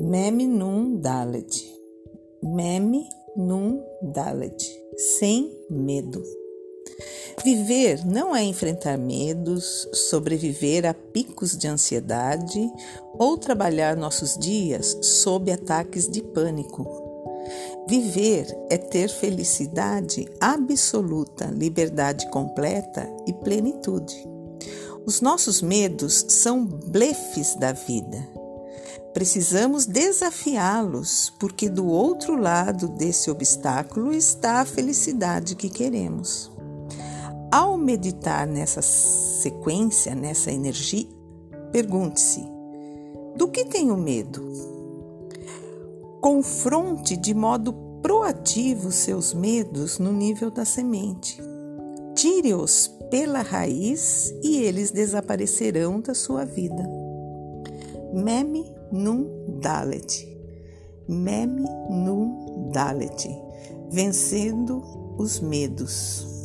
Meme Num Dalet. Meme Num Dalet. Sem medo. Viver não é enfrentar medos, sobreviver a picos de ansiedade ou trabalhar nossos dias sob ataques de pânico. Viver é ter felicidade absoluta, liberdade completa e plenitude. Os nossos medos são blefes da vida Precisamos desafiá-los, porque do outro lado desse obstáculo está a felicidade que queremos. Ao meditar nessa sequência, nessa energia, pergunte-se: do que tenho medo? Confronte de modo proativo seus medos no nível da semente. Tire-os pela raiz e eles desaparecerão da sua vida. Meme Num Dalet. Meme Num Dalet. Vencendo os medos.